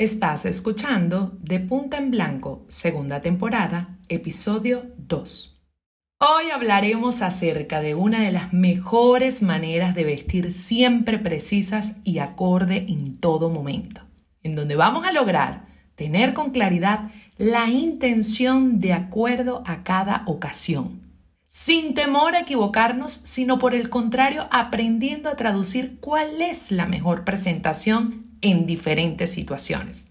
Estás escuchando De Punta en Blanco, segunda temporada, episodio 2. Hoy hablaremos acerca de una de las mejores maneras de vestir siempre precisas y acorde en todo momento, en donde vamos a lograr tener con claridad la intención de acuerdo a cada ocasión, sin temor a equivocarnos, sino por el contrario aprendiendo a traducir cuál es la mejor presentación en diferentes situaciones.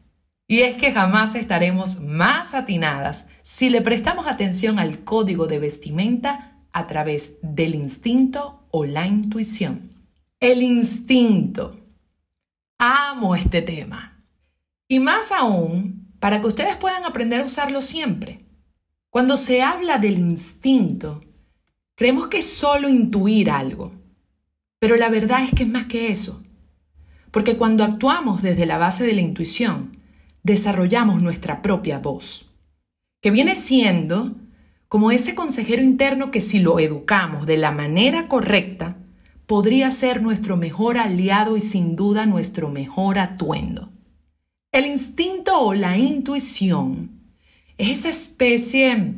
Y es que jamás estaremos más atinadas si le prestamos atención al código de vestimenta a través del instinto o la intuición. El instinto. Amo este tema. Y más aún, para que ustedes puedan aprender a usarlo siempre. Cuando se habla del instinto, creemos que es solo intuir algo. Pero la verdad es que es más que eso. Porque cuando actuamos desde la base de la intuición, desarrollamos nuestra propia voz, que viene siendo como ese consejero interno que si lo educamos de la manera correcta, podría ser nuestro mejor aliado y sin duda nuestro mejor atuendo. El instinto o la intuición es esa especie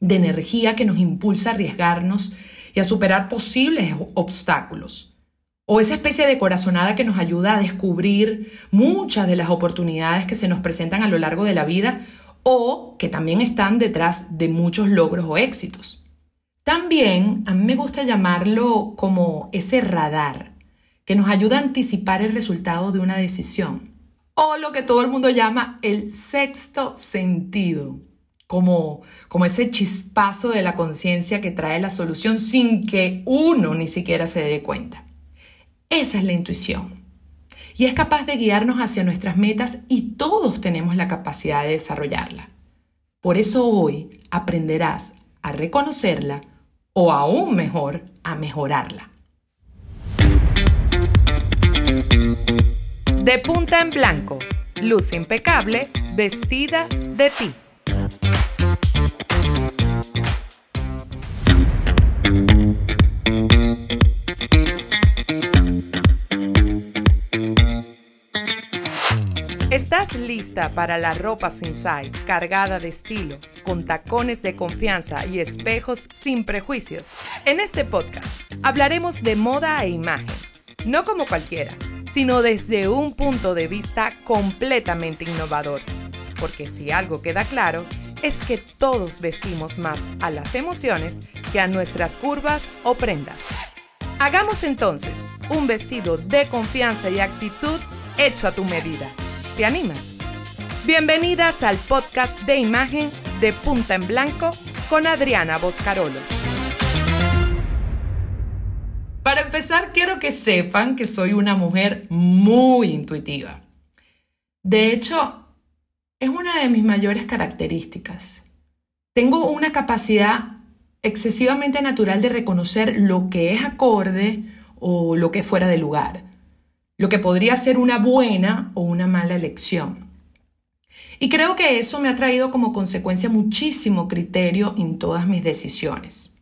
de energía que nos impulsa a arriesgarnos y a superar posibles obstáculos. O esa especie de corazonada que nos ayuda a descubrir muchas de las oportunidades que se nos presentan a lo largo de la vida o que también están detrás de muchos logros o éxitos. También a mí me gusta llamarlo como ese radar que nos ayuda a anticipar el resultado de una decisión. O lo que todo el mundo llama el sexto sentido, como, como ese chispazo de la conciencia que trae la solución sin que uno ni siquiera se dé cuenta. Esa es la intuición. Y es capaz de guiarnos hacia nuestras metas y todos tenemos la capacidad de desarrollarla. Por eso hoy aprenderás a reconocerla o aún mejor a mejorarla. De punta en blanco, luz impecable, vestida de ti. Lista para la ropa sensai cargada de estilo, con tacones de confianza y espejos sin prejuicios? En este podcast hablaremos de moda e imagen, no como cualquiera, sino desde un punto de vista completamente innovador. Porque si algo queda claro, es que todos vestimos más a las emociones que a nuestras curvas o prendas. Hagamos entonces un vestido de confianza y actitud hecho a tu medida. ¿Te animas? Bienvenidas al podcast de imagen de Punta en Blanco con Adriana Boscarolo. Para empezar, quiero que sepan que soy una mujer muy intuitiva. De hecho, es una de mis mayores características. Tengo una capacidad excesivamente natural de reconocer lo que es acorde o lo que es fuera de lugar lo que podría ser una buena o una mala elección. Y creo que eso me ha traído como consecuencia muchísimo criterio en todas mis decisiones.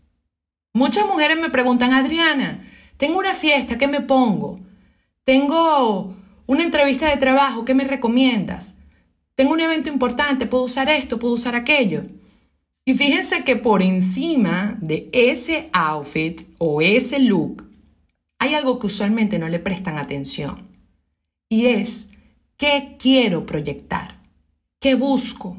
Muchas mujeres me preguntan, Adriana, tengo una fiesta, ¿qué me pongo? Tengo una entrevista de trabajo, ¿qué me recomiendas? Tengo un evento importante, ¿puedo usar esto? ¿Puedo usar aquello? Y fíjense que por encima de ese outfit o ese look hay algo que usualmente no le prestan atención y es qué quiero proyectar, qué busco,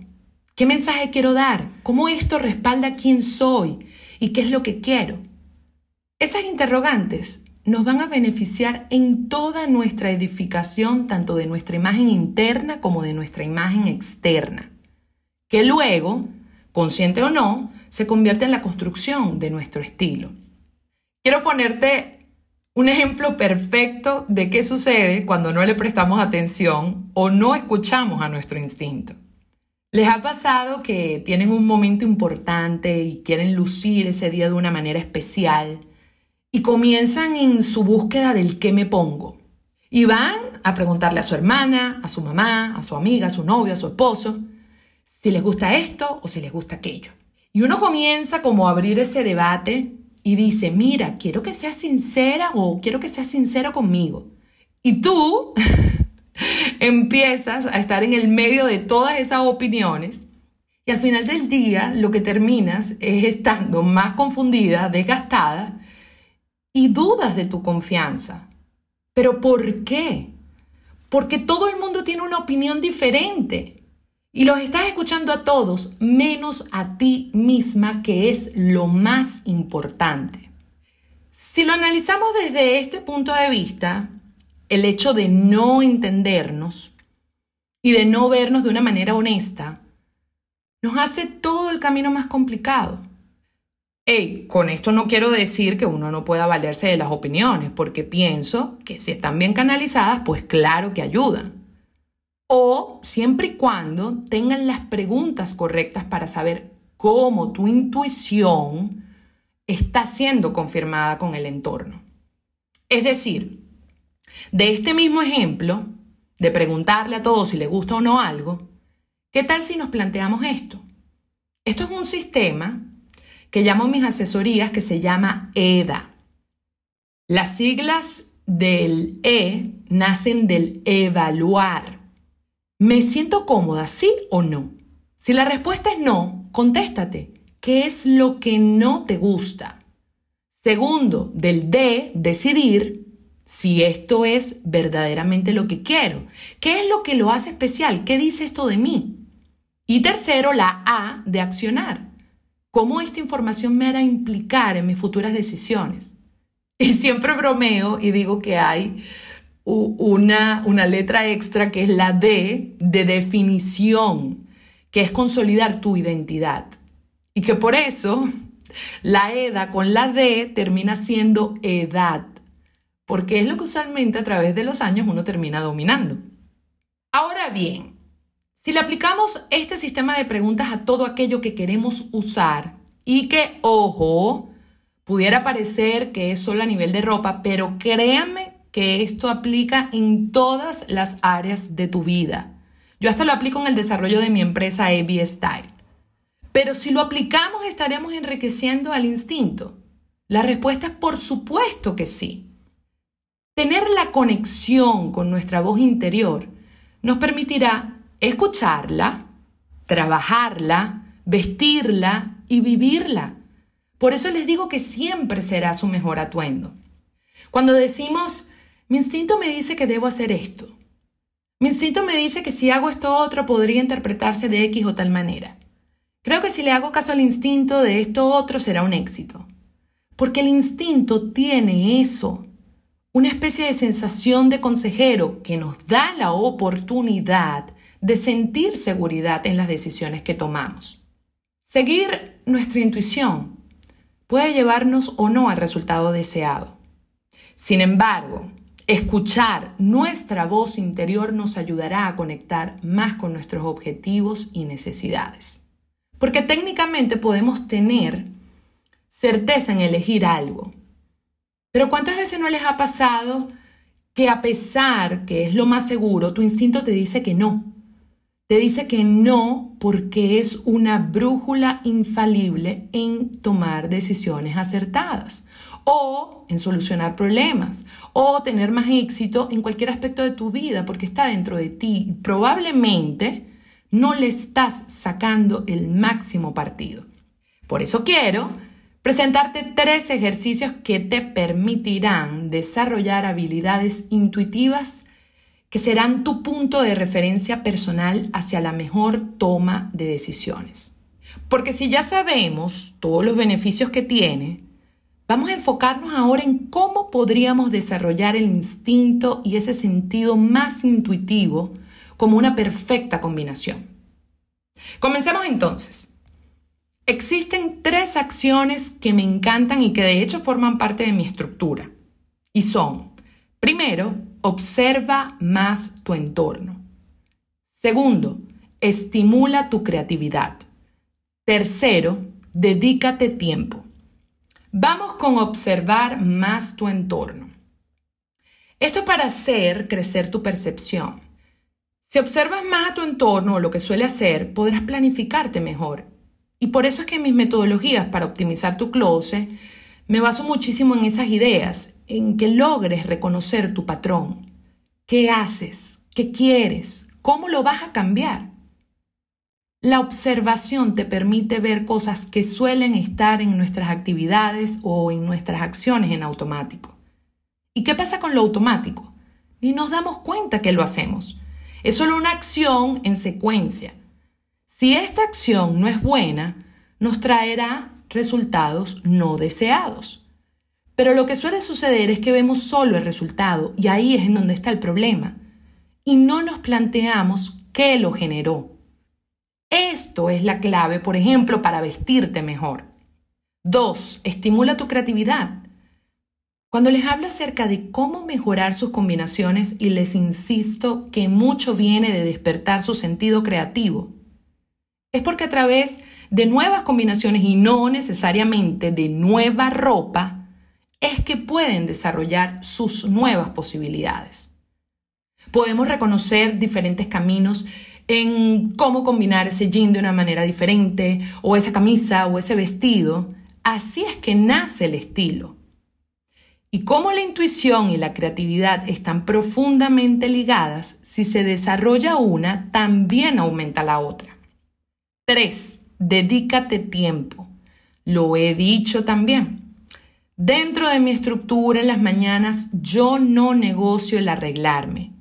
qué mensaje quiero dar, cómo esto respalda quién soy y qué es lo que quiero. Esas interrogantes nos van a beneficiar en toda nuestra edificación, tanto de nuestra imagen interna como de nuestra imagen externa, que luego, consciente o no, se convierte en la construcción de nuestro estilo. Quiero ponerte un ejemplo perfecto de qué sucede cuando no le prestamos atención o no escuchamos a nuestro instinto. ¿Les ha pasado que tienen un momento importante y quieren lucir ese día de una manera especial y comienzan en su búsqueda del qué me pongo? Y van a preguntarle a su hermana, a su mamá, a su amiga, a su novio, a su esposo, si les gusta esto o si les gusta aquello. Y uno comienza como a abrir ese debate y dice, mira, quiero que seas sincera o quiero que seas sincero conmigo. Y tú empiezas a estar en el medio de todas esas opiniones y al final del día lo que terminas es estando más confundida, desgastada y dudas de tu confianza. ¿Pero por qué? Porque todo el mundo tiene una opinión diferente. Y los estás escuchando a todos, menos a ti misma, que es lo más importante. Si lo analizamos desde este punto de vista, el hecho de no entendernos y de no vernos de una manera honesta, nos hace todo el camino más complicado. Hey, con esto no quiero decir que uno no pueda valerse de las opiniones, porque pienso que si están bien canalizadas, pues claro que ayudan o siempre y cuando tengan las preguntas correctas para saber cómo tu intuición está siendo confirmada con el entorno. Es decir, de este mismo ejemplo, de preguntarle a todos si le gusta o no algo, ¿qué tal si nos planteamos esto? Esto es un sistema que llamo mis asesorías que se llama EDA. Las siglas del E nacen del evaluar. ¿Me siento cómoda, sí o no? Si la respuesta es no, contéstate. ¿Qué es lo que no te gusta? Segundo, del D, decidir si esto es verdaderamente lo que quiero. ¿Qué es lo que lo hace especial? ¿Qué dice esto de mí? Y tercero, la A de accionar. ¿Cómo esta información me hará implicar en mis futuras decisiones? Y siempre bromeo y digo que hay una, una letra extra que es la D de definición, que es consolidar tu identidad. Y que por eso la EDA con la D termina siendo edad, porque es lo que usualmente a través de los años uno termina dominando. Ahora bien, si le aplicamos este sistema de preguntas a todo aquello que queremos usar y que, ojo, pudiera parecer que es solo a nivel de ropa, pero créanme que esto aplica en todas las áreas de tu vida. Yo hasta lo aplico en el desarrollo de mi empresa AB Style. Pero si lo aplicamos, ¿estaremos enriqueciendo al instinto? La respuesta es por supuesto que sí. Tener la conexión con nuestra voz interior nos permitirá escucharla, trabajarla, vestirla y vivirla. Por eso les digo que siempre será su mejor atuendo. Cuando decimos mi instinto me dice que debo hacer esto. Mi instinto me dice que si hago esto otro podría interpretarse de X o tal manera. Creo que si le hago caso al instinto de esto otro será un éxito. Porque el instinto tiene eso, una especie de sensación de consejero que nos da la oportunidad de sentir seguridad en las decisiones que tomamos. Seguir nuestra intuición puede llevarnos o no al resultado deseado. Sin embargo, Escuchar nuestra voz interior nos ayudará a conectar más con nuestros objetivos y necesidades. Porque técnicamente podemos tener certeza en elegir algo. Pero ¿cuántas veces no les ha pasado que a pesar que es lo más seguro, tu instinto te dice que no? Te dice que no porque es una brújula infalible en tomar decisiones acertadas o en solucionar problemas o tener más éxito en cualquier aspecto de tu vida porque está dentro de ti probablemente no le estás sacando el máximo partido. Por eso quiero presentarte tres ejercicios que te permitirán desarrollar habilidades intuitivas que serán tu punto de referencia personal hacia la mejor toma de decisiones. Porque si ya sabemos todos los beneficios que tiene, Vamos a enfocarnos ahora en cómo podríamos desarrollar el instinto y ese sentido más intuitivo como una perfecta combinación. Comencemos entonces. Existen tres acciones que me encantan y que de hecho forman parte de mi estructura. Y son, primero, observa más tu entorno. Segundo, estimula tu creatividad. Tercero, dedícate tiempo. Vamos con observar más tu entorno. Esto para hacer crecer tu percepción. Si observas más a tu entorno o lo que suele hacer, podrás planificarte mejor. Y por eso es que mis metodologías para optimizar tu closet me baso muchísimo en esas ideas, en que logres reconocer tu patrón. ¿Qué haces? ¿Qué quieres? ¿Cómo lo vas a cambiar? La observación te permite ver cosas que suelen estar en nuestras actividades o en nuestras acciones en automático. ¿Y qué pasa con lo automático? Ni nos damos cuenta que lo hacemos. Es solo una acción en secuencia. Si esta acción no es buena, nos traerá resultados no deseados. Pero lo que suele suceder es que vemos solo el resultado y ahí es en donde está el problema. Y no nos planteamos qué lo generó. Esto es la clave, por ejemplo, para vestirte mejor. 2. Estimula tu creatividad. Cuando les hablo acerca de cómo mejorar sus combinaciones y les insisto que mucho viene de despertar su sentido creativo, es porque a través de nuevas combinaciones y no necesariamente de nueva ropa, es que pueden desarrollar sus nuevas posibilidades. Podemos reconocer diferentes caminos en cómo combinar ese jean de una manera diferente, o esa camisa o ese vestido. Así es que nace el estilo. Y como la intuición y la creatividad están profundamente ligadas, si se desarrolla una, también aumenta la otra. 3. Dedícate tiempo. Lo he dicho también. Dentro de mi estructura en las mañanas yo no negocio el arreglarme.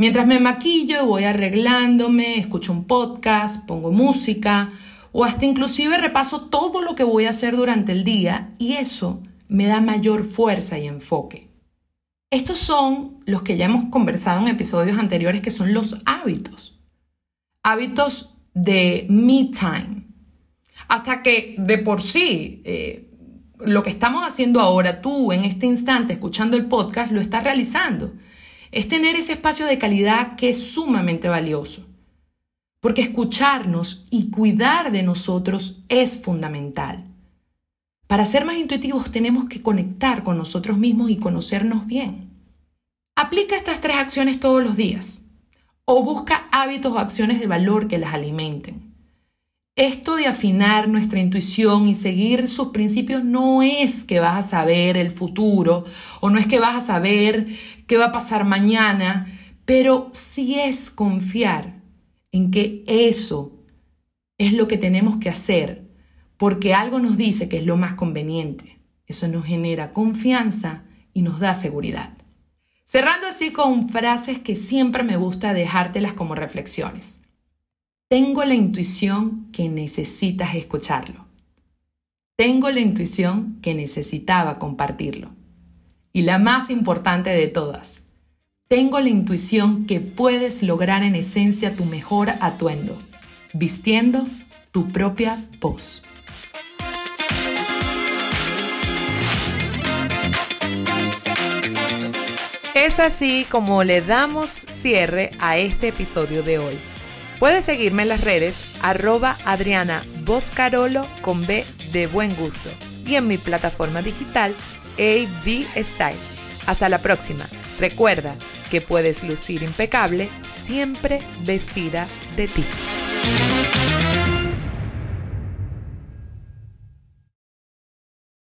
Mientras me maquillo, voy arreglándome, escucho un podcast, pongo música o hasta inclusive repaso todo lo que voy a hacer durante el día y eso me da mayor fuerza y enfoque. Estos son los que ya hemos conversado en episodios anteriores que son los hábitos. Hábitos de me time. Hasta que de por sí eh, lo que estamos haciendo ahora, tú en este instante escuchando el podcast, lo estás realizando es tener ese espacio de calidad que es sumamente valioso. Porque escucharnos y cuidar de nosotros es fundamental. Para ser más intuitivos tenemos que conectar con nosotros mismos y conocernos bien. Aplica estas tres acciones todos los días o busca hábitos o acciones de valor que las alimenten. Esto de afinar nuestra intuición y seguir sus principios no es que vas a saber el futuro o no es que vas a saber qué va a pasar mañana, pero sí es confiar en que eso es lo que tenemos que hacer porque algo nos dice que es lo más conveniente. Eso nos genera confianza y nos da seguridad. Cerrando así con frases que siempre me gusta dejártelas como reflexiones. Tengo la intuición que necesitas escucharlo. Tengo la intuición que necesitaba compartirlo. Y la más importante de todas, tengo la intuición que puedes lograr en esencia tu mejor atuendo, vistiendo tu propia voz. Es así como le damos cierre a este episodio de hoy. Puedes seguirme en las redes arroba Adriana Boscarolo con B de buen gusto y en mi plataforma digital AB Style. Hasta la próxima. Recuerda que puedes lucir impecable siempre vestida de ti.